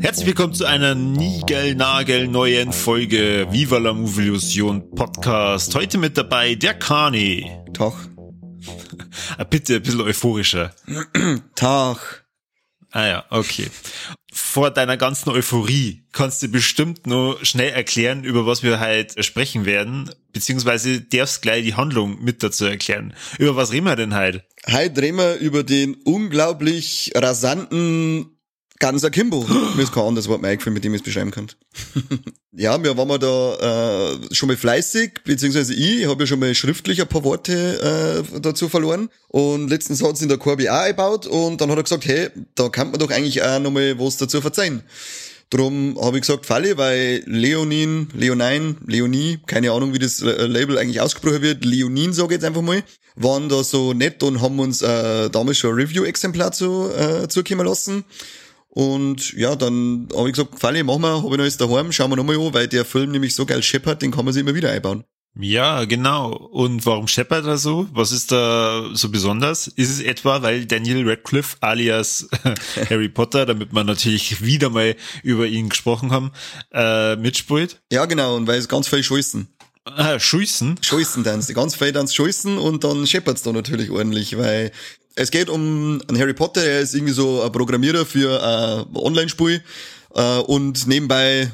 Herzlich willkommen zu einer niegelnagelneuen Folge Viva la Movilusion Podcast. Heute mit dabei der Kani. Tag. Ah, Bitte ein bisschen euphorischer. Tag. Ah ja, okay. Vor deiner ganzen Euphorie kannst du bestimmt nur schnell erklären, über was wir heute sprechen werden, beziehungsweise darfst gleich die Handlung mit dazu erklären. Über was reden wir denn heute? Heute reden wir über den unglaublich rasanten Ganz Akimbo. Mir ist kein anderes Wort mehr eingefallen, mit dem ich es beschreiben kann. ja, wir waren wir da äh, schon mal fleißig, beziehungsweise ich, ich habe ja schon mal schriftlich ein paar Worte äh, dazu verloren. Und letztens hat es in der Corby auch eingebaut und dann hat er gesagt, hey, da kann man doch eigentlich auch nochmal was dazu verzeihen. Drum habe ich gesagt, Falle, weil Leonin, Leonine, Leonie, keine Ahnung, wie das äh, Label eigentlich ausgesprochen wird, Leonin sage ich jetzt einfach mal, waren da so nett und haben uns äh, damals schon ein Review-Exemplar zu, äh, zukommen lassen. Und ja, dann habe ich gesagt, Falle, machen wir, habe ich noch jetzt daheim, schauen wir nochmal an, weil der Film nämlich so geil scheppert, den kann man sich immer wieder einbauen. Ja, genau. Und warum scheppert er so? Was ist da so besonders? Ist es etwa, weil Daniel Radcliffe alias Harry Potter, damit wir natürlich wieder mal über ihn gesprochen haben, äh, mitspielt? Ja, genau, und weil es ganz viel scheißen. Ah, Schießen? Scheißen dann, die ganz viel dann scheißen und dann scheppert's da natürlich ordentlich, weil es geht um einen Harry Potter, er ist irgendwie so ein Programmierer für ein Online-Spiel äh, und nebenbei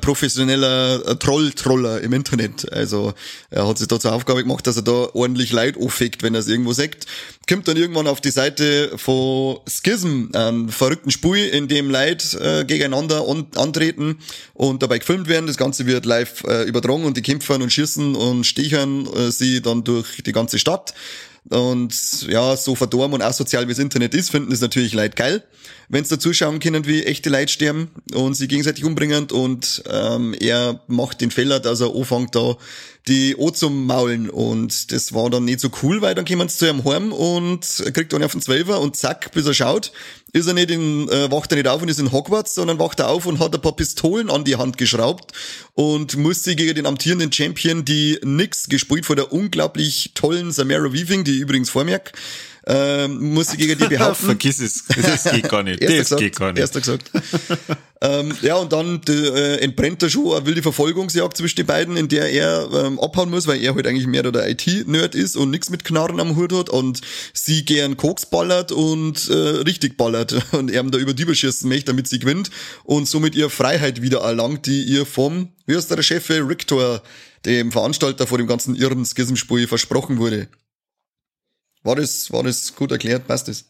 professioneller Troll-Troller im Internet. Also er hat sich da zur Aufgabe gemacht, dass er da ordentlich Leid auffickt, wenn er es irgendwo sagt. Kommt dann irgendwann auf die Seite von Schism, einem verrückten Spiel, in dem Leid äh, gegeneinander an, antreten und dabei gefilmt werden. Das Ganze wird live äh, übertragen und die kämpfen und schießen und stichern äh, sie dann durch die ganze Stadt. Und ja, so verdorben und asozial wie das Internet ist, finden es natürlich Leute geil, wenn sie da zuschauen können, wie echte Leute sterben und sie gegenseitig umbringen. Und ähm, er macht den Fehler, dass er anfängt da die O zum Maulen. Und das war dann nicht so cool, weil dann kommen sie zu ihrem Heim und kriegt dann auf den Zwölfer und zack, bis er schaut, ist er nicht in, äh, wacht er nicht auf und ist in Hogwarts, sondern wacht er auf und hat ein paar Pistolen an die Hand geschraubt und muss sie gegen den amtierenden Champion, die Nix, gespielt von der unglaublich tollen Samara Weaving, die übrigens vormerk, ähm, muss sie gegen die behaupten. Vergiss es. Das geht gar nicht. Das gesagt, geht gar nicht. Erster gesagt. ähm, ja, und dann äh, entbrennt er schon eine wilde Verfolgungsjagd zwischen den beiden, in der er ähm, abhauen muss, weil er halt eigentlich mehr der IT-Nerd ist und nichts mit Knarren am Hut hat und sie gern Koks ballert und äh, richtig ballert und er da über die überschießen möchte, damit sie gewinnt und somit ihre Freiheit wieder erlangt, die ihr vom, wie heißt der Chef, Rictor, dem Veranstalter vor dem ganzen irren Schismspiel versprochen wurde. War das, war das gut erklärt? Passt das?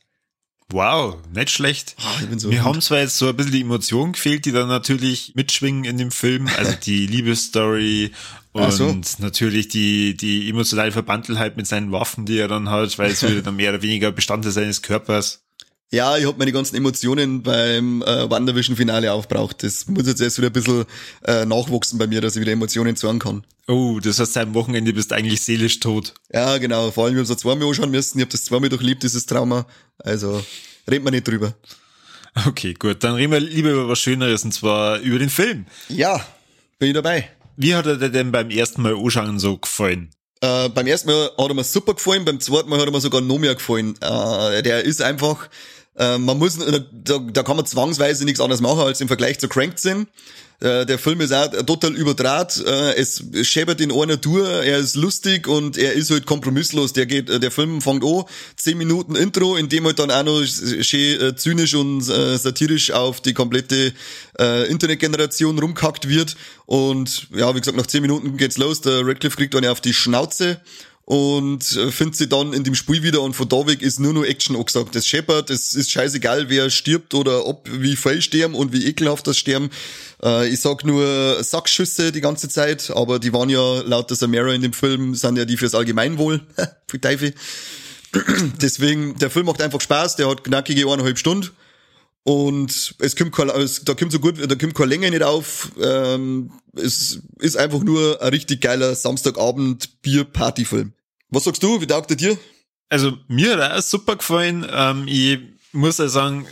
Wow, nicht schlecht. Bin so Mir haben zwar jetzt so ein bisschen die Emotionen gefehlt, die dann natürlich mitschwingen in dem Film, also die Liebesstory und so. natürlich die, die emotionale Verbandtelheit mit seinen Waffen, die er dann hat, weil es wieder dann mehr oder weniger Bestandteil seines Körpers. Ja, ich hab meine ganzen Emotionen beim äh, WandaVision-Finale aufbraucht. Das muss jetzt erst wieder ein bisschen äh, nachwachsen bei mir, dass ich wieder Emotionen zeigen kann. Oh, das heißt, am Wochenende bist du eigentlich seelisch tot. Ja, genau. Vor allem, ich habe es zweimal anschauen müssen. Ich habe das zweimal durchlebt, dieses Trauma. Also, reden wir nicht drüber. Okay, gut, dann reden wir lieber über was Schöneres, und zwar über den Film. Ja, bin ich dabei. Wie hat er dir denn beim ersten Mal anschauen so gefallen? Äh, beim ersten Mal hat er mir super gefallen, beim zweiten Mal hat er mir sogar noch mehr gefallen. Äh, der ist einfach, äh, man muss, da, da kann man zwangsweise nichts anderes machen, als im Vergleich zu Cranked sind. Äh, der Film ist auch total überdraht, äh, es scheppert in einer Tour, er ist lustig und er ist halt kompromisslos. Der geht, äh, der Film fängt an, zehn Minuten Intro, in dem halt dann auch noch schön äh, zynisch und äh, satirisch auf die komplette äh, Internetgeneration rumkackt wird. Und ja, wie gesagt, nach zehn Minuten geht's los, der Radcliffe kriegt eine auf die Schnauze und äh, findet sie dann in dem Spiel wieder und von da weg ist nur noch Action angesagt. Das scheppert, es ist scheißegal, wer stirbt oder ob, wie viel sterben und wie ekelhaft das sterben. Äh, ich sag nur Sackschüsse die ganze Zeit, aber die waren ja laut der Samara in dem Film, sind ja die fürs Allgemeinwohl. Für Teufel. Deswegen, der Film macht einfach Spaß, der hat knackige eineinhalb Stunden. Und es kommt kein, es, da kommt so gut, da kommt keine Länge nicht auf. Ähm, es ist einfach nur ein richtig geiler Samstagabend Bier-Party-Film. Was sagst du? Wie taugt er dir? also mir hat er super gefallen. Ähm, ich muss ja sagen,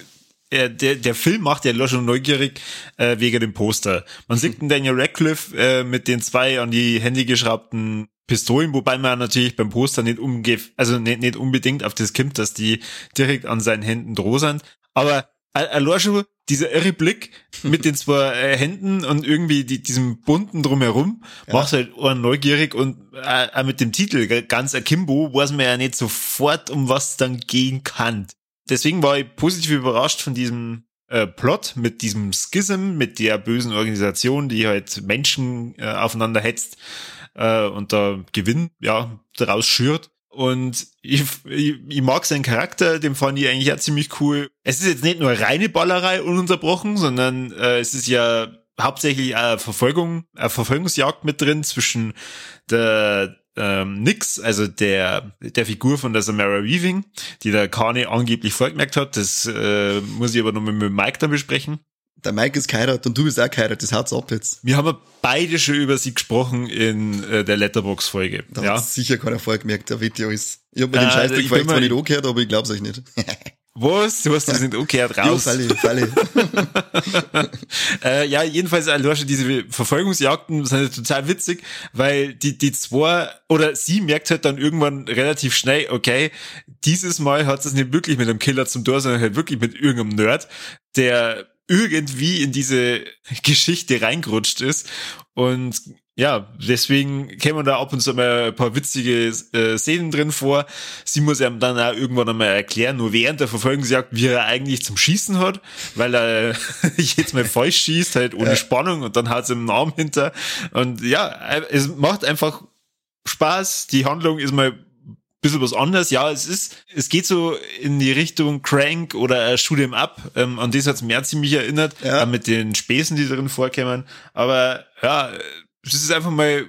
der, der Film macht ja schon neugierig äh, wegen dem Poster. Man sieht den Daniel Radcliffe äh, mit den zwei an die Hände geschraubten Pistolen, wobei man natürlich beim Poster nicht umge also nicht, nicht unbedingt auf das kommt, dass die direkt an seinen Händen droh sind. Aber allein schon dieser irre Blick mit den zwei äh, Händen und irgendwie die, diesem bunten drumherum ja. macht halt auch neugierig und äh, mit dem Titel ganz akimbo weiß man ja nicht sofort, um was dann gehen kann. Deswegen war ich positiv überrascht von diesem äh, Plot mit diesem Schism, mit der bösen Organisation, die halt Menschen äh, aufeinander hetzt äh, und da Gewinn ja daraus schürt. Und ich, ich, ich mag seinen Charakter, den fand ich eigentlich ja ziemlich cool. Es ist jetzt nicht nur reine Ballerei ununterbrochen, sondern äh, es ist ja hauptsächlich eine Verfolgung, eine Verfolgungsjagd mit drin zwischen der ähm, Nix, also der der Figur von der Samara Weaving, die der Kane angeblich vorgemerkt hat. Das äh, muss ich aber noch mit, mit Mike dann besprechen der Mike ist geheiratet und du bist auch geheiratet, das hat's ab jetzt. Wir haben beide schon über sie gesprochen in äh, der Letterbox-Folge. Da ja. hat sicher keiner vorgemerkt, der Video ist. Ich hab mir den äh, Scheiß vielleicht zwar nicht angehört, aber ich glaub's euch nicht. Was? Du hast das nicht umgekehrt raus. Ja, falle, falle. äh, ja, jedenfalls, du hast diese Verfolgungsjagden sind total witzig, weil die, die zwei, oder sie merkt halt dann irgendwann relativ schnell, okay, dieses Mal hat es nicht wirklich mit einem Killer zum Tor, sondern halt wirklich mit irgendeinem Nerd, der irgendwie in diese Geschichte reingerutscht ist. Und ja, deswegen kämen da ab und zu mal ein paar witzige äh, Szenen drin vor. Sie muss ihm dann auch irgendwann einmal erklären, nur während der Verfolgungsjagd, wie er eigentlich zum Schießen hat, weil er jetzt mal falsch schießt, halt ohne ja. Spannung und dann hat sie einen Arm hinter. Und ja, es macht einfach Spaß. Die Handlung ist mal bisschen was anderes. Ja, es ist, es geht so in die Richtung Crank oder äh, Shoot 'em Up. Ähm, an das hat's mehr ziemlich erinnert, ja. äh, mit den Späßen, die drin vorkämen. Aber ja, es ist einfach mal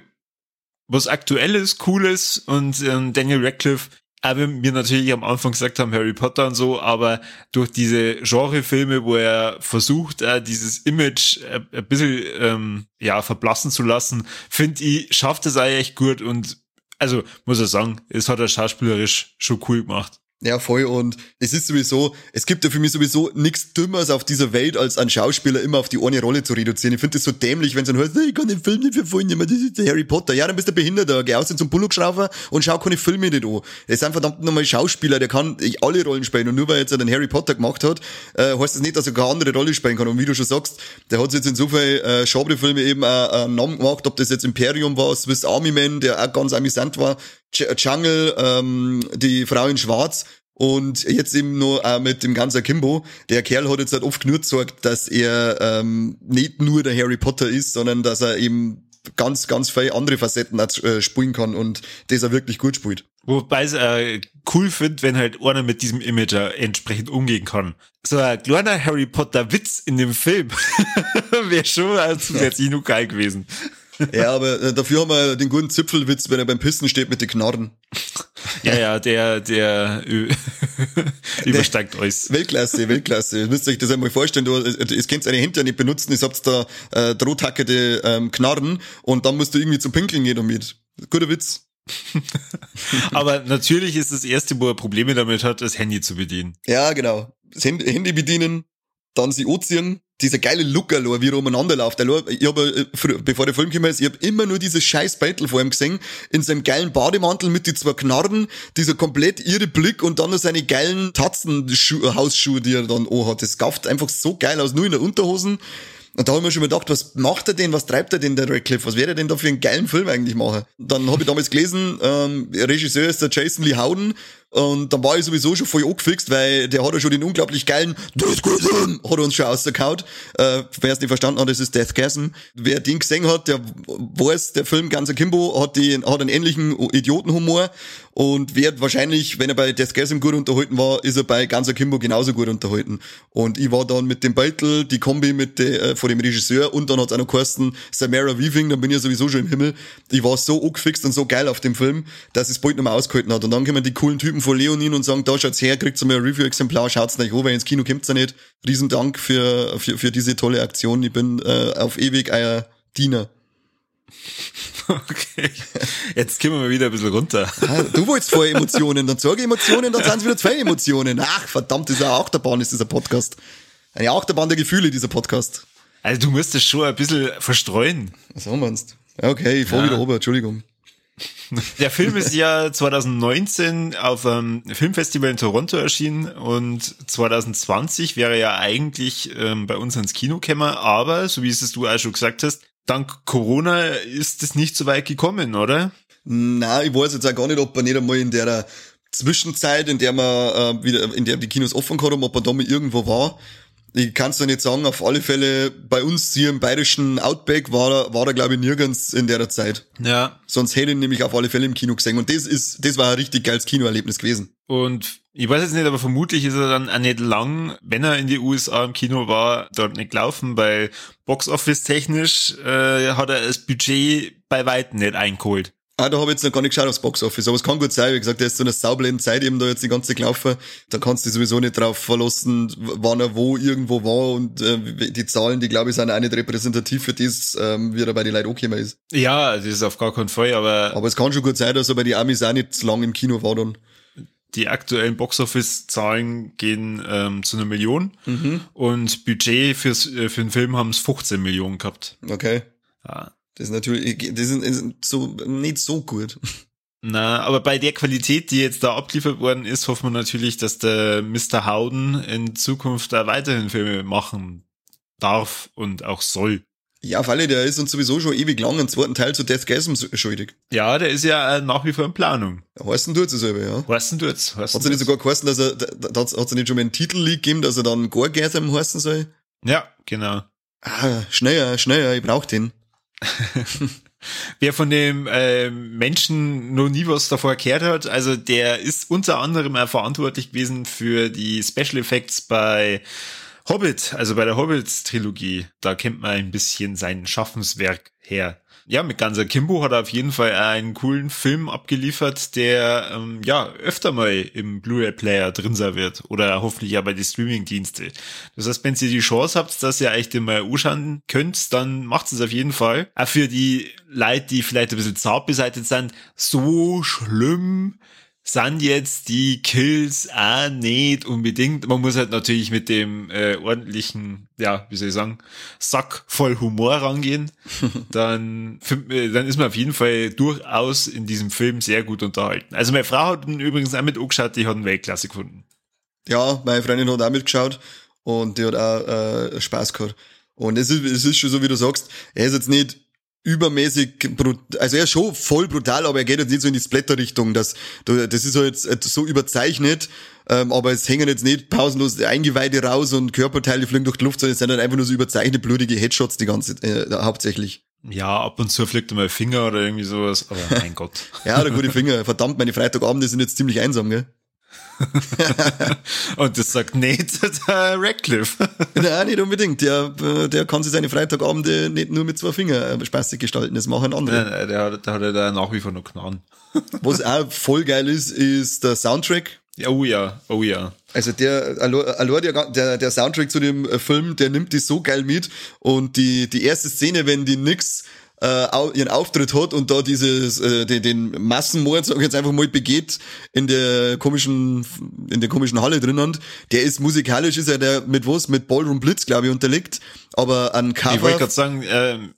was Aktuelles, Cooles und ähm, Daniel Radcliffe aber wir natürlich am Anfang gesagt haben, Harry Potter und so, aber durch diese Genrefilme, wo er versucht, äh, dieses Image äh, ein bisschen ähm, ja, verblassen zu lassen, finde ich, schafft es eigentlich gut und also muss er sagen, es hat er schauspielerisch schon cool gemacht. Ja, voll. Und es ist sowieso, es gibt ja für mich sowieso nichts Dümmeres auf dieser Welt, als einen Schauspieler immer auf die eine Rolle zu reduzieren. Ich finde das so dämlich, wenn es dann heißt, ich kann den Film nicht verfolgen, das ist der Harry Potter. Ja, dann bist du Behinderter, geh aus zum Bullock-Schrauber und schau keine Filme nicht an. Das ist ein verdammt nochmal Schauspieler, der kann alle Rollen spielen. Und nur weil er jetzt den Harry Potter gemacht hat, äh, heißt das nicht, dass er keine andere Rolle spielen kann. Und wie du schon sagst, der hat jetzt in so vielen äh, Genre-Filme eben auch einen Namen gemacht, ob das jetzt Imperium war, Swiss Army Man, der auch ganz amüsant war, Jungle, ähm, die Frau in Schwarz. Und jetzt eben nur äh, mit dem ganzen Kimbo. Der Kerl hat jetzt halt oft genug gesagt, dass er ähm, nicht nur der Harry Potter ist, sondern dass er eben ganz, ganz viele andere Facetten äh, spielen kann und das er wirklich gut spielt. Wobei es äh, cool finde, wenn halt einer mit diesem Image entsprechend umgehen kann. So ein kleiner Harry Potter Witz in dem Film wäre schon zusätzlich nur geil gewesen. Ja, aber äh, dafür haben wir den guten Zipfelwitz, wenn er beim Pissen steht mit den Knarren. Ja, ja, der, der übersteigt euch. Weltklasse, Weltklasse. Ihr müsst euch das einmal vorstellen, du, es könnt eine Hinter nicht benutzen, ihr habt da äh, drohtackete ähm, Knarren und dann musst du irgendwie zum Pinkeln gehen damit. Guter Witz. Aber natürlich ist das erste, wo er Probleme damit hat, das Handy zu bedienen. Ja, genau. Das Handy bedienen, dann sie anziehen, dieser geile Look, allein, wie er umeinander läuft. Ich habe, äh, bevor der Film gekommen ist, ich habe immer nur dieses scheiß Beitel vor ihm gesehen, in seinem geilen Bademantel mit die zwei Knarren, dieser komplett irre Blick und dann noch seine geilen Tatzen-Hausschuhe, die er dann hat. Das gafft einfach so geil aus, nur in der Unterhosen. Und da habe ich mir schon gedacht, was macht er denn, was treibt er denn, der Radcliffe? Was wäre er denn da für einen geilen Film eigentlich machen? Dann habe ich damals gelesen, ähm, Regisseur ist der Jason Lee Howden und dann war ich sowieso schon voll angefixt, weil der hat ja schon den unglaublich geilen Deathgasm hat er uns schon ausgekaut. Äh, wer es nicht verstanden hat, das ist Deathgasm. Wer den gesehen hat, der weiß, der Film Ganzer Kimbo hat, den, hat einen ähnlichen Idiotenhumor und wird wahrscheinlich, wenn er bei Deathgasm gut unterhalten war, ist er bei Ganzer Kimbo genauso gut unterhalten. Und ich war dann mit dem Beutel, die Kombi mit de, äh, von dem Regisseur und dann hat es auch noch geheißen Samara Weaving, dann bin ich sowieso schon im Himmel. Ich war so angefixt und so geil auf dem Film, dass es bald mehr ausgehalten hat. Und dann kommen die coolen Typen von Leonin und sagen, da schaut's her, kriegt's mal ein Review-Exemplar, schaut's an, weil ins Kino kommt's ja nicht. Riesendank für, für, für diese tolle Aktion. Ich bin äh, auf ewig euer Diener. Okay. Jetzt kommen wir wieder ein bisschen runter. Ah, Du wolltest vorher Emotionen, dann sage Emotionen, dann sind es wieder zwei Emotionen. Ach, verdammt, das ist eine Achterbahn, ist dieser Podcast. Eine Achterbahn der Gefühle, dieser Podcast. Also du musst es schon ein bisschen verstreuen. Wir uns? Okay, ich fahr Ja. wieder runter, Entschuldigung. Der Film ist ja 2019 auf einem Filmfestival in Toronto erschienen und 2020 wäre ja eigentlich ähm, bei uns ins Kino gekommen, aber so wie es du auch schon gesagt hast, dank Corona ist es nicht so weit gekommen, oder? Na, ich weiß jetzt auch gar nicht, ob er nicht einmal in der Zwischenzeit, in der man äh, wieder, in der die Kinos offen gehabt haben, ob er da mal irgendwo war. Ich kann es nicht sagen, auf alle Fälle bei uns hier im bayerischen Outback war er, war er glaube ich nirgends in der Zeit. Ja. Sonst hätte ich ihn nämlich auf alle Fälle im Kino gesehen. Und das ist, das war ein richtig geiles Kinoerlebnis gewesen. Und ich weiß jetzt nicht, aber vermutlich ist er dann auch nicht lang, wenn er in die USA im Kino war, dort nicht gelaufen, weil Boxoffice technisch äh, hat er das Budget bei weitem nicht eingeholt. Ah, da habe ich jetzt noch gar nicht geschaut aufs Boxoffice, aber es kann gut sein, wie gesagt, der ist zu einer saublenden Zeit eben da jetzt die ganze Zeit gelaufen. Da kannst du dich sowieso nicht drauf verlassen, wann er wo irgendwo war und äh, die Zahlen, die glaube ich sind auch nicht repräsentativ für das, ähm, wie er bei den Leuten angekommen ist. Ja, das ist auf gar keinen Fall, aber Aber es kann schon gut sein, dass er bei den Amis auch nicht lang im Kino war dann. die aktuellen Boxoffice-Zahlen gehen ähm, zu einer Million und Budget fürs, äh, für den Film haben es 15 Millionen gehabt. Okay. Ja. Das ist natürlich, das ist, ist so, nicht so gut. Na, aber bei der Qualität, die jetzt da abgeliefert worden ist, hoffen wir natürlich, dass der Mr. Howden in Zukunft da weiterhin Filme machen darf und auch soll. Ja, auf alle, der ist uns sowieso schon ewig lang einen zweiten Teil zu Deathgasm schuldig. Ja, der ist ja äh, nach wie vor in Planung. Heißen tut's es selber, ja. Weißt du jetzt? Weißt Hat es nicht sogar geheißen, dass er, da hat's hat's nicht schon mal einen Titel gegeben, dass er dann Gorgasm heißen soll? Ja, genau. Ah, schneller, schneller, ich brauch den. Wer von dem äh, Menschen noch nie was davor gehört hat, also der ist unter anderem verantwortlich gewesen für die Special Effects bei Hobbit, also bei der Hobbit-Trilogie. Da kennt man ein bisschen sein Schaffenswerk her. Ja, mit ganzer Kimbo hat er auf jeden Fall einen coolen Film abgeliefert, der ähm, ja öfter mal im Blu-ray-Player drin sein wird oder hoffentlich ja bei die Streaming-Dienste. Das heißt, wenn ihr die Chance habt, dass ihr euch den mal anschauen könnt, dann macht es auf jeden Fall. Auch für die Leute, die vielleicht ein bisschen zart beseitigt sind, so schlimm sind jetzt die Kills auch nicht unbedingt. Man muss halt natürlich mit dem äh, ordentlichen, ja, wie soll ich sagen, Sack voll Humor rangehen. dann, äh, dann ist man auf jeden Fall durchaus in diesem Film sehr gut unterhalten. Also meine Frau hat ihn übrigens auch mit angeschaut, die hat ihn Weltklasse gefunden. Ja, meine Freundin hat auch mitgeschaut und die hat auch äh, Spaß gehabt. Und es ist, es ist schon so, wie du sagst, er ist jetzt nicht übermäßig, also er ist schon voll brutal, aber er geht jetzt nicht so in die Splatter-Richtung. Das, das ist so jetzt äh, so überzeichnet, ähm, aber es hängen jetzt nicht pausenlos Eingeweide raus und Körperteile fliegen durch die Luft, sondern es sind dann einfach nur so überzeichnete, blutige Headshots die ganze, äh, hauptsächlich. Ja, ab und zu fliegt mal Finger oder irgendwie sowas, aber mein Gott. Ja, der gute Finger. Verdammt, meine Freitagabende sind jetzt ziemlich einsam, gell? Und das sagt nicht der Radcliffe. Nein, nicht unbedingt. Der, äh, der kann sich seine Freitagabende nicht nur mit zwei Fingern äh, spaßig gestalten. Das machen andere. Nein, nein, der, hat- der hat ja da nach wie vor noch Knarren. Was auch voll geil ist, ist der Soundtrack. Ja, oh ja, oh ja. Also der, allein allein der, der, der Soundtrack zu dem äh, Film, der nimmt die so geil mit. Und die, die erste Szene, wenn die nix äh, ihren Auftritt hat und da dieses äh, den, den Massenmord sag ich jetzt einfach mal begeht in der komischen in der komischen Halle drinnen. Der ist musikalisch ist er der mit was? Mit Ballroom Blitz glaube ich unterlegt. Aber an Ich wollte Cover gerade sagen, ähm,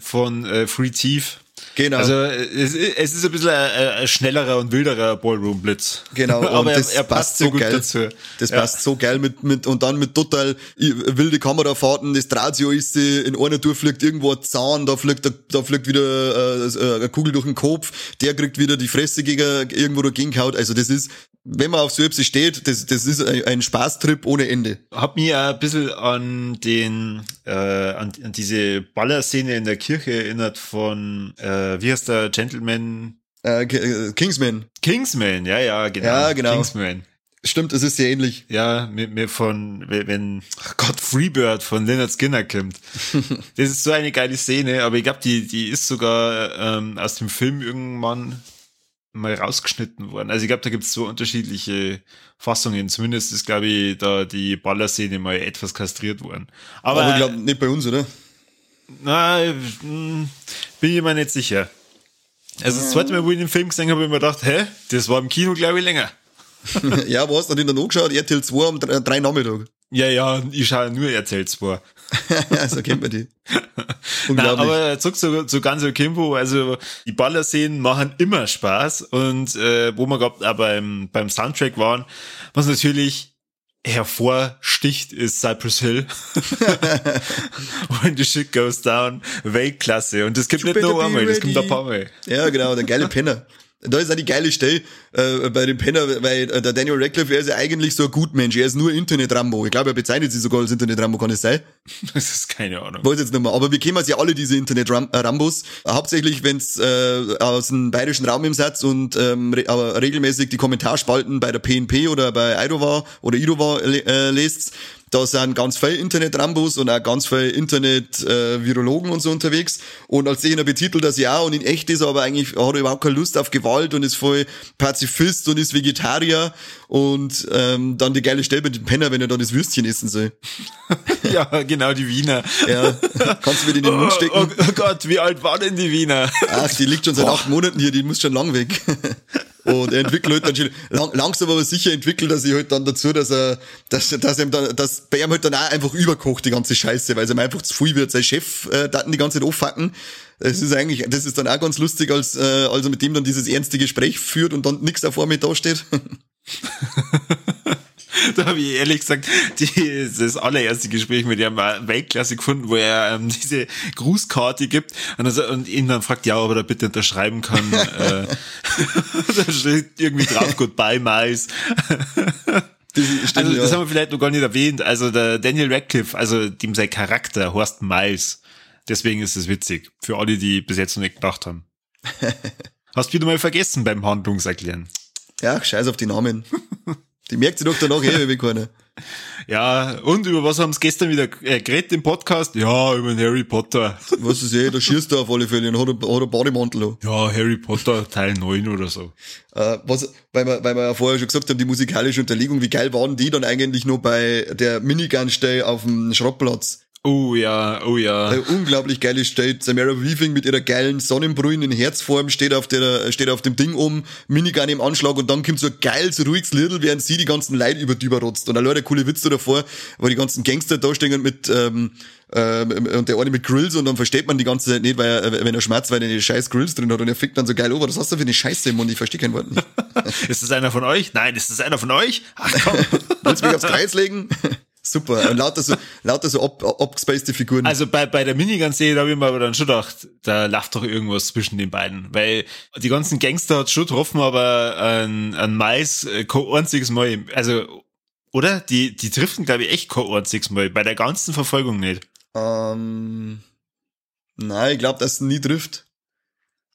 von äh, Free Thief. genau Also es, ist- es ist ein bisschen ein, ein schnellerer und wilderer Ballroom Blitz. Genau, und aber das er, er passt so gut geil. dazu. Das Ja. passt so geil mit, mit, und dann mit total wilde Kamerafahrten, das Drahtio ist, äh, in einer Tour fliegt irgendwo ein Zahn, da fliegt, da fliegt wieder äh, äh, eine Kugel durch den Kopf, der kriegt wieder die Fresse gegen, irgendwo dagegen gehauen. Also das ist, wenn man auf so etwas steht, das, das ist ein, Spaßtrip ohne Ende. Hab auch ein bisschen an den, äh, an, an diese Ballerszene in der Kirche erinnert von, äh, wie heißt der Gentleman? Äh, äh, Kingsman. Kingsman, ja, ja, genau. Ja, genau. Kingsman. Stimmt, es ist sehr ähnlich. Ja, mit mir von, wenn, Gott, Freebird von Leonard Skinner kommt. das ist so eine geile Szene, aber ich glaube, die, die ist sogar ähm, aus dem Film irgendwann mal rausgeschnitten worden. Also ich glaube, da gibt's so unterschiedliche Fassungen. Zumindest ist, glaube ich, da die Ballerszene mal etwas kastriert worden. Aber, Aber, ich glaube nicht bei uns, oder? Na, hm, bin ich mir nicht sicher. Also das zweite Mal, wo ich den Film gesehen habe, habe ich mir gedacht, hä, das war im Kino, glaube ich, länger. ja, wo hast du denn dann angeschaut? RTL 2 am 3 Nachmittag. Ja, ja, ich schaue nur RTL 2. ja, so kennt man die. Nein, aber zurück zu, zu Ganzo Kimbo, also die Ballerszenen machen immer Spaß und äh, wo wir gerade beim, beim Soundtrack waren, was natürlich hervorsticht, ist Cypress Hill. When the shit goes down, Weltklasse. Und das gibt you nicht nur einmal, das kommt ein paar Mal. Ja, genau, der geile Penner. Da ist auch die geile Stelle äh, bei dem Penner, weil äh, der Daniel Radcliffe, er ist ja eigentlich so ein Gutmensch, er ist nur Internet-Rambo. Ich glaube, er bezeichnet sich sogar als Internet-Rambo, kann es sein? Das ist keine Ahnung. Weiß jetzt nicht mehr. Aber wir kennen ja alle diese Internet-Rambos. Hauptsächlich, wenn's äh, aus dem bayerischen Raum im Satz und ähm, re aber regelmäßig die Kommentarspalten bei der PNP oder bei Idova oder Idova äh, lest, da sind ganz viele Internet-Rambos und auch ganz viele Internet-Virologen und so unterwegs. Und als den er betitelt das ja und in echt ist er aber eigentlich, hat er überhaupt keine Lust auf Gewalt und ist voll Pazifist und ist Vegetarier. Und ähm, dann die geile Stelle mit dem Penner, wenn er dann das Würstchen essen soll. ja, genau, die Wiener. Ja, kannst du mir die in den Mund stecken? Oh, oh, Gott, wie alt war denn die Wiener? Ach, die liegt schon seit Boah. acht Monaten hier, die muss schon lang weg. Und er entwickelt halt dann lang, langsam aber sicher entwickelt er sich halt dann dazu, dass er, dass, dass ihm dann, dass bei ihm halt dann auch einfach überkocht, die ganze Scheiße, weil es ihm einfach zu viel wird. Sein Chef, äh, Daten die ganze Zeit auffacken. Das ist eigentlich, das ist dann auch ganz lustig, als, äh, als er mit dem dann dieses ernste Gespräch führt und dann nichts da vor mir dasteht. da habe ich ehrlich gesagt die, das allererste Gespräch mit ihm war Weltklasse gefunden, wo er ähm, diese Grußkarte gibt und, also, und ihn dann fragt, ja, ob er da bitte unterschreiben kann. äh, da steht irgendwie drauf, goodbye, Mais. Das also, das haben wir vielleicht noch gar nicht erwähnt. Also, der Daniel Radcliffe, also dem sein Charakter, Horst Miles. Deswegen ist es witzig. Für alle, die bis jetzt noch nicht gedacht haben. Hast du wieder mal vergessen beim Handlungserklären. Ja, scheiß auf die Namen. Die merkt sie doch danach eh wie keine. Ja, und über was haben sie gestern wieder äh, geredet im Podcast? Ja, über den Harry Potter. Was ist eh, da schießt er auf alle Fälle und hat, einen, hat einen Bademantel Ja, Harry Potter Teil 9 oder so. Äh, was, weil wir, weil wir ja vorher schon gesagt haben, die musikalische Unterlegung, wie geil waren die dann eigentlich nur bei der Minigun-Stelle auf dem Schrottplatz? Oh ja, oh ja. Eine unglaublich geile State. Samara Weaving mit ihrer geilen Sonnenbrühen in Herzform steht auf der, steht auf dem Ding um, Minigun im Anschlag und dann kommt so ein geiles, ruhiges Lidl, während sie die ganzen Leute über die überrotzt. Und ein Leute coole Witze davor, wo die ganzen Gangster da stehen mit, ähm, ähm, und der eine mit Grills und dann versteht man die ganze Zeit nicht, weil er, wenn er schmerzt, weil er die scheiß Grills drin hat und er fickt dann so geil over. Was hast du für eine Scheiße im Mund? Ich verstehe kein Wort nicht. ist das einer von euch? Nein, ist das einer von euch? Ach komm. Willst du mich aufs Kreuz legen? Super. Und lauter so, lauter so ab, abgespacede Figuren. Also bei, bei der Minigun-Serie, da habe ich mir aber dann schon gedacht, da läuft doch irgendwas zwischen den beiden. Weil die ganzen Gangster hat schon getroffen, aber ein, ein Mais äh, kein einziges Mal, also, oder? Die, die driften, glaube ich, echt kein einziges Mal. Bei der ganzen Verfolgung nicht. Ähm, nein, ich glaube, dass nie trifft.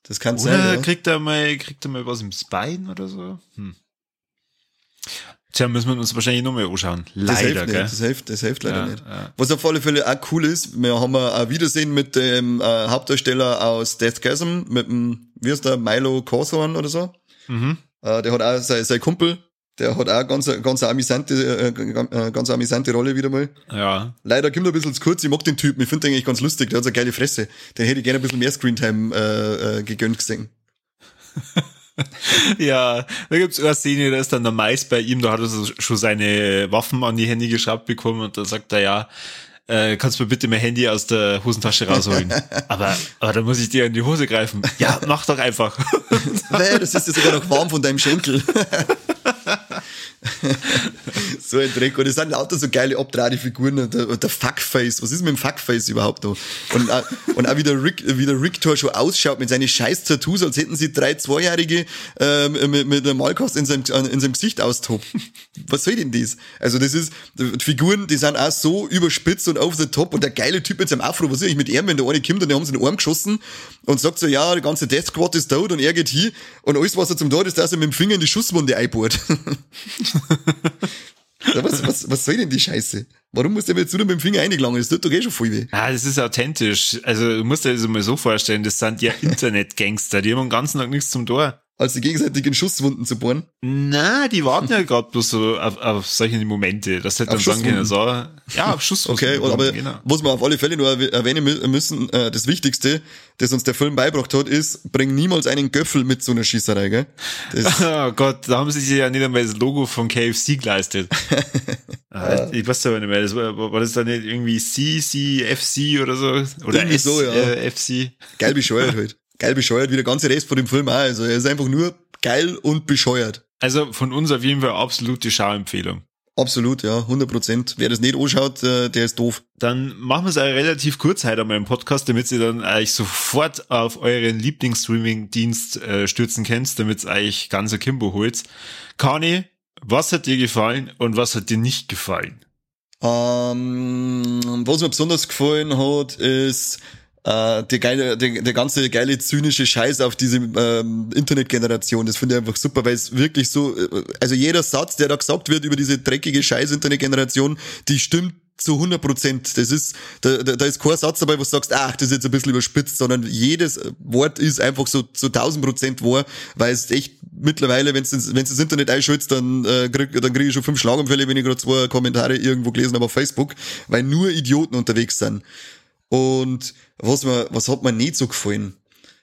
Das kann sein. Oder kriegt er mal, kriegt er mal was im Spine oder so? Hm. Tja, müssen wir uns wahrscheinlich noch mal anschauen. Leider, das hilft gell? Nicht, das hilft, das hilft leider ja, nicht. Ja. Was auf alle Fälle auch cool ist, wir haben ein Wiedersehen mit dem äh, Hauptdarsteller aus Deathgasm, mit dem, wie ist der, Milo Cawthorn oder so. Mhm. Äh, der hat auch sein, sein Kumpel, der hat auch ganz, ganz amüsante, äh, äh, ganz amüsante Rolle wieder mal. Ja. Leider kommt er ein bisschen zu kurz. Ich mag den Typen. Ich finde den eigentlich ganz lustig. Der hat so eine geile Fresse. Den hätte ich gerne ein bisschen mehr Screentime äh, äh, gegönnt gesehen. ja, da gibt's eine Szene, da ist dann der Mais bei ihm, da hat er schon seine Waffen an die Hände geschraubt bekommen und da sagt er, ja, äh, kannst du mir bitte mein Handy aus der Hosentasche rausholen? aber, aber da muss ich dir in die Hose greifen. Ja, mach doch einfach. nee, das ist ja sogar noch warm von deinem Schenkel. so ein Dreck. Und es sind lauter so geile Abtrade-Figuren. Und der, und der Fuckface. Was ist mit dem Fuckface überhaupt noch? Und, auch, und auch wie der, Rick, wie der Rick-Tor schon ausschaut mit seinen scheiß Tattoos, als hätten sie drei Zweijährige ähm, mit, mit der Malkost in seinem, in seinem Gesicht austobt. Was soll denn das? Also das ist, die Figuren, die sind auch so überspitzt und over the top. Und der geile Typ mit seinem Afro, was ist ich mit ihm, wenn der eine kommt und die haben sie in den Arm geschossen und sagt so, ja, der ganze Death Squad ist tot und er geht hier und alles, was er zum Tod ist, dass er mit dem Finger in die Schusswunde einbohrt. was, was, was soll denn die Scheiße? Warum muss der mir jetzt nur mit dem Finger eingelangen? Das tut doch eh schon voll weh. Ah, das ist authentisch. Also, du musst dir das mal so vorstellen, das sind ja Internet-Gangster, die haben den ganzen Tag nichts zum Tor. Als sie gegenseitig in Schusswunden zu bohren? Na, die warten ja gerade bloß so auf, auf solche Momente, dass halt dann sagen können, so, ja, auf Schusswunden. Okay, und aber genau. was wir auf alle Fälle nur erwäh- erwähnen mü- müssen, äh, das Wichtigste, das uns der Film beibracht hat, ist, bring niemals einen Göffel mit so einer Schießerei, gell? Das, Oh Gott, da haben sie sich ja nicht einmal das Logo von KFC geleistet. Ah, ich weiß aber nicht mehr, das war, war das dann nicht irgendwie CCFC oder so? Oder Irgendwie so, ja. äh, FC? geil bescheuert halt. Geil bescheuert, wie der ganze Rest von dem Film auch. Also er ist einfach nur geil und bescheuert. Also von uns auf jeden Fall absolute Schauempfehlung. Absolut, ja, 100 Prozent. Wer das nicht anschaut, äh, der ist doof. Dann machen wir es auch relativ kurz heute einmal im Podcast, damit ihr dann euch sofort auf euren Lieblingsstreaming-Dienst äh, stürzen könnt, damit ihr euch ganz Kimbo holt. Kani, was hat dir gefallen und was hat dir nicht gefallen? Ähm, was mir besonders gefallen hat, ist äh, der, geile, der, der ganze geile zynische Scheiß auf diese ähm, Internetgeneration. Das finde ich einfach super, weil es wirklich so, äh, also jeder Satz, der da gesagt wird über diese dreckige Scheiß-Internetgeneration, die stimmt zu 100 Prozent. Das ist, da, da, da ist kein Satz dabei, wo du sagst, ach, das ist jetzt ein bisschen überspitzt, sondern jedes Wort ist einfach so zu 1000 Prozent wahr, weil es echt mittlerweile, wenn wenn das Internet einschaltest, dann, äh, krieg, dann kriege ich schon fünf Schlaganfälle, wenn ich gerade zwei Kommentare irgendwo gelesen habe auf Facebook, weil nur Idioten unterwegs sind. Und was mir, was hat mir nicht so gefallen?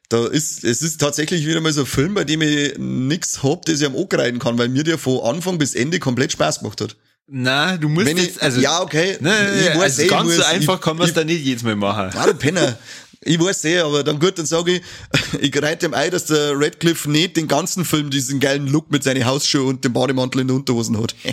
Da ist, es ist tatsächlich wieder mal so ein Film, bei dem ich nix hab, das ich am Ock reiten kann, weil mir der von Anfang bis Ende komplett Spaß gemacht hat. Na, du musst Wenn jetzt, also, ja, okay. ne, ich weiß also eh, ich ganz so muss- einfach ich, kann man es da nicht jedes Mal machen. Ah, du Penner. Ich weiß eh, aber dann gut, dann sage ich, ich reite dem ein, dass der Radcliffe nicht den ganzen Film diesen geilen Look mit seinen Hausschuhe und dem Bademantel in der Unterhosen hat.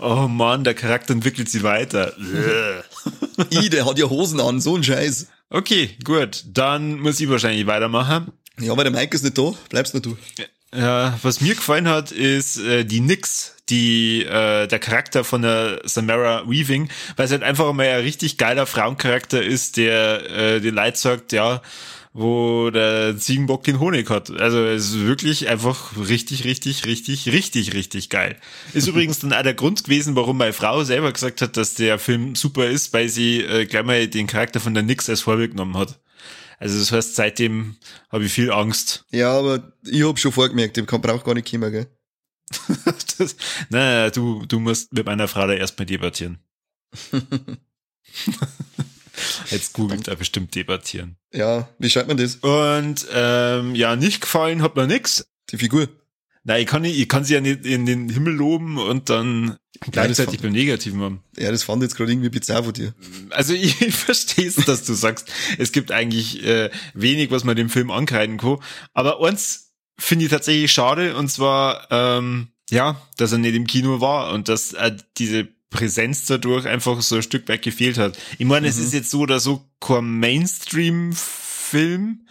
Oh Mann, der Charakter entwickelt sich weiter. I, der hat ja Hosen an, so ein Scheiß. okay, gut, dann muss ich wahrscheinlich weitermachen. Ja, aber der Mike ist nicht da, bleibst nur du. Ja, was mir gefallen hat, ist äh, die Nix, die äh, der Charakter von der Samara Weaving, weil es halt einfach mal ein richtig geiler Frauencharakter ist, der äh, den Leid sagt, ja, wo der Ziegenbock den Honig hat. Also es ist wirklich einfach richtig, richtig, richtig, richtig, richtig geil. Ist übrigens dann auch der Grund gewesen, warum meine Frau selber gesagt hat, dass der Film super ist, weil sie äh, gleich mal den Charakter von der Nix als Vorbild genommen hat. Also das heißt, seitdem habe ich viel Angst. Ja, aber ich hab schon vorgemerkt, dem kann braucht gar nicht kommen, gell? das, na, du, du musst mit meiner Frau da erstmal debattieren. Jetzt googelt er bestimmt debattieren. Ja, wie schreibt man das? Und ähm, ja, nicht gefallen hat mir nix. Die Figur. Nein, ich kann, nicht, ich kann sie ja nicht in den Himmel loben und dann gleichzeitig fand- beim Negativen haben. Ja, das fand ich jetzt gerade irgendwie bizarr von dir. Also ich verstehe es, dass du sagst, es gibt eigentlich äh, wenig, was man dem Film ankreiden kann. Aber eins finde ich tatsächlich schade, und zwar, ähm, ja, dass er nicht im Kino war und dass äh, diese Präsenz dadurch einfach so ein Stück weit gefehlt hat. Ich meine, es ist jetzt so oder so kein Mainstream-Film.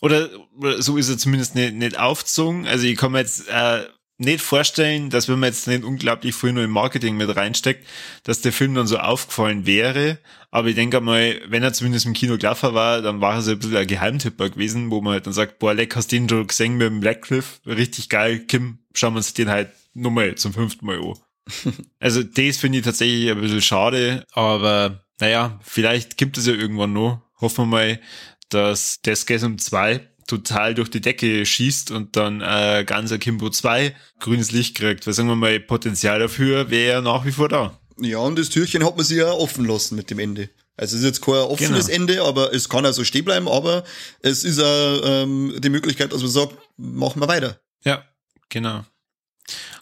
Oder, oder so ist er zumindest nicht, nicht aufgezogen. Also ich kann mir jetzt äh, nicht vorstellen, dass wenn man jetzt nicht unglaublich viel nur im Marketing mit reinsteckt, dass der Film dann so aufgefallen wäre. Aber ich denke mal, wenn er zumindest im Kino gelaufen war, dann war er so ein bisschen ein Geheimtipper gewesen, wo man halt dann sagt, boah, leck, hast du den schon gesehen mit dem Blackcliff? Richtig geil, Kim, schauen wir uns den halt nochmal zum fünften Mal an. also das finde ich tatsächlich ein bisschen schade, aber naja, vielleicht gibt es ja irgendwann noch. Hoffen wir mal, dass Deathgasm 2 total durch die Decke schießt und dann äh, ganz Akimbo 2 grünes Licht kriegt. Weil sagen wir mal, Potenzial dafür wäre ja nach wie vor da. Ja, und das Türchen hat man sich ja offen lassen mit dem Ende. Also es ist jetzt kein offenes Genau. Ende, aber es kann also stehen bleiben, aber es ist auch, ähm, die Möglichkeit, dass man sagt, machen wir weiter. Ja, genau.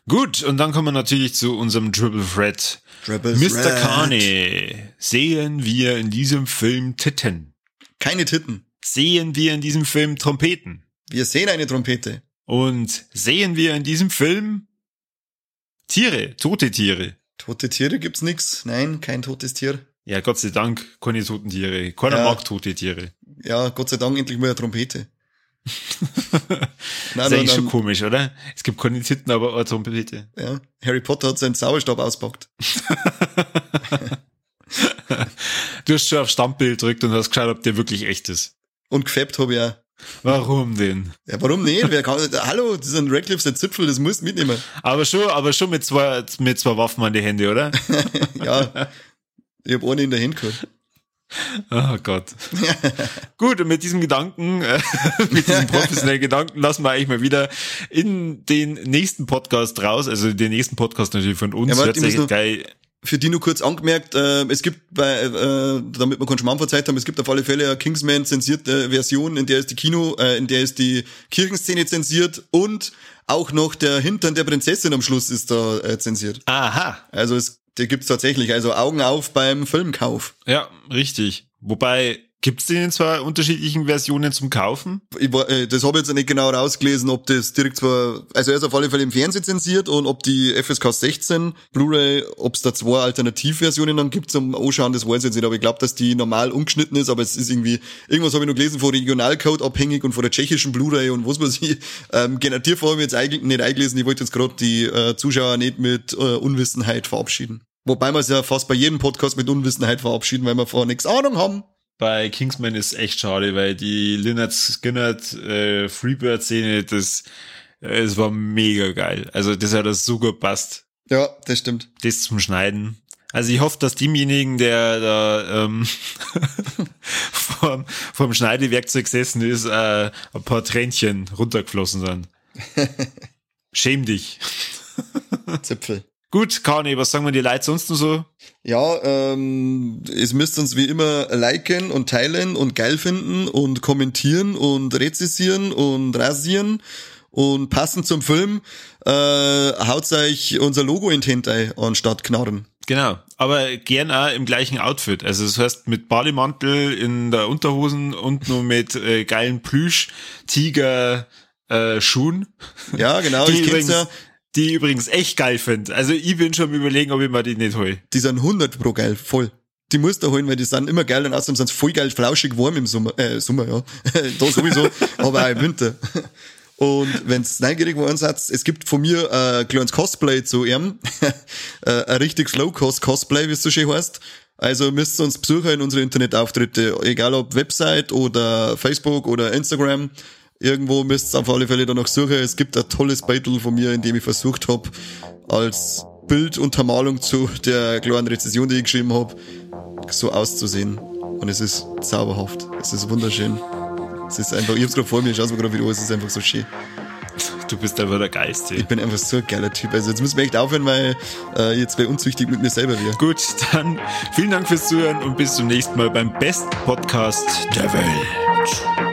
Gut, und dann kommen wir natürlich zu unserem Triple Threat. Triple Mr. Threat. Carney. Sehen wir in diesem Film Titten? Keine Titten. Sehen wir in diesem Film Trompeten? Wir sehen eine Trompete. Und sehen wir in diesem Film Tiere, tote Tiere? Tote Tiere gibt's nix. Nein, kein totes Tier. Ja, Gott sei Dank, keine toten Tiere. Keiner Ja. mag tote Tiere. Ja, Gott sei Dank endlich mal eine Trompete. ist nein, nein, eigentlich schon komisch, oder? Es gibt keine Titten, aber Trompete. ja. Harry Potter hat seinen Zauberstab auspackt. Du hast schon auf Stammbild gedrückt und hast geschaut, ob der wirklich echt ist. Und gefappt habe ich auch. Warum denn? Ja, warum nicht? Wer kann, hallo, das ist ein Radcliffe, der Zipfel, das musst du mitnehmen. Aber schon, aber schon mit zwei, mit zwei Waffen an die Hände, oder? Ja, ich hab eine in der Hand gehabt. Oh Gott. Gut, und mit diesem Gedanken, äh, mit diesem professionellen Gedanken lassen wir eigentlich mal wieder in den nächsten Podcast raus, also den nächsten Podcast natürlich von uns. Ja, warte, ich geil. für die nur kurz angemerkt, äh, es gibt bei, äh, damit wir keinen Schmarrn verzeiht haben, es gibt auf alle Fälle eine Kingsman zensierte Version, in der ist die Kino, äh, in der ist die Kirchenszene zensiert und auch noch der Hintern der Prinzessin am Schluss ist da äh, zensiert. Aha. Also es, der gibt's tatsächlich, also Augen auf beim Filmkauf. Ja, richtig. Wobei, gibt's den in zwei unterschiedlichen Versionen zum Kaufen? Ich äh, das habe ich jetzt nicht genau rausgelesen, ob das direkt zwar, also er ist auf alle Fälle im Fernsehen zensiert und ob die FSK 16 Blu-ray, ob es da zwei Alternativversionen dann gibt zum Anschauen, das weiß ich jetzt nicht, aber ich glaube, dass die normal umgeschnitten ist, aber es ist irgendwie, irgendwas habe ich noch gelesen, von Regionalcode abhängig und von der tschechischen Blu-ray und was weiß ich. Ähm, Generativ habe ich jetzt eigentlich nicht eingelesen, ich wollte jetzt gerade die äh, Zuschauer nicht mit äh, Unwissenheit verabschieden. Wobei wir es ja fast bei jedem Podcast mit Unwissenheit verabschieden, weil wir vorher nichts Ahnung haben. Bei Kingsman ist echt schade, weil die Lynyrd Skynyrd äh, Freebird-Szene, das, äh, es war mega geil. Also das hat das so gut passt. Ja, das stimmt. Das zum Schneiden. Also ich hoffe, dass demjenigen, der da ähm, vom, vom Schneidewerkzeug gesessen ist, äh, ein paar Tränchen runtergeflossen sind. Schäm dich. Zipfel. Gut, Kani, was sagen wir die Leute sonst noch so? Ja, ähm, es müsst uns wie immer liken und teilen und geil finden und kommentieren und rezessieren und rasieren und passend zum Film äh, haut euch unser Logo in den Hintern anstatt Knarren. Genau, aber gern auch im gleichen Outfit. Also das heißt mit Bademantel in der Unterhosen und nur mit äh, geilen Plüsch, Tiger, äh, Schuhen. Ja, genau, die ich übrigens, ja. Die ich übrigens echt geil finde. Also ich bin schon am überlegen, ob ich mir die nicht hole. Die sind 100 pro geil, voll. Die musst du holen, weil die sind immer geil und außerdem sind sie voll geil flauschig warm im Sommer, äh, Sommer, ja. da sowieso, aber auch im Winter. Und wenn's neugierig geworden seid, es gibt von mir äh, ein kleines Cosplay zu ihm. Äh, ein richtig Slow-Cost-Cosplay, wie es so schön heißt. Also müsst ihr uns besuchen in unsere Internetauftritte, egal ob Website oder Facebook oder Instagram. Irgendwo müsst ihr auf alle Fälle danach suchen. Es gibt ein tolles Beitel von mir, in dem ich versucht habe, als Bilduntermalung zu der kleinen Rezession, die ich geschrieben habe, so auszusehen. Und es ist zauberhaft. Es ist wunderschön. Es ist einfach, ich hab's gerade vor mir, schau's mir gerade wieder an, es ist einfach so schön. Du bist einfach der Geist. Ey. Ich bin einfach so ein geiler Typ. Also jetzt müssen wir echt aufhören, weil äh, jetzt wäre unzüchtig mit mir selber wieder. Gut, dann vielen Dank fürs Zuhören und bis zum nächsten Mal beim Best Podcast der Welt.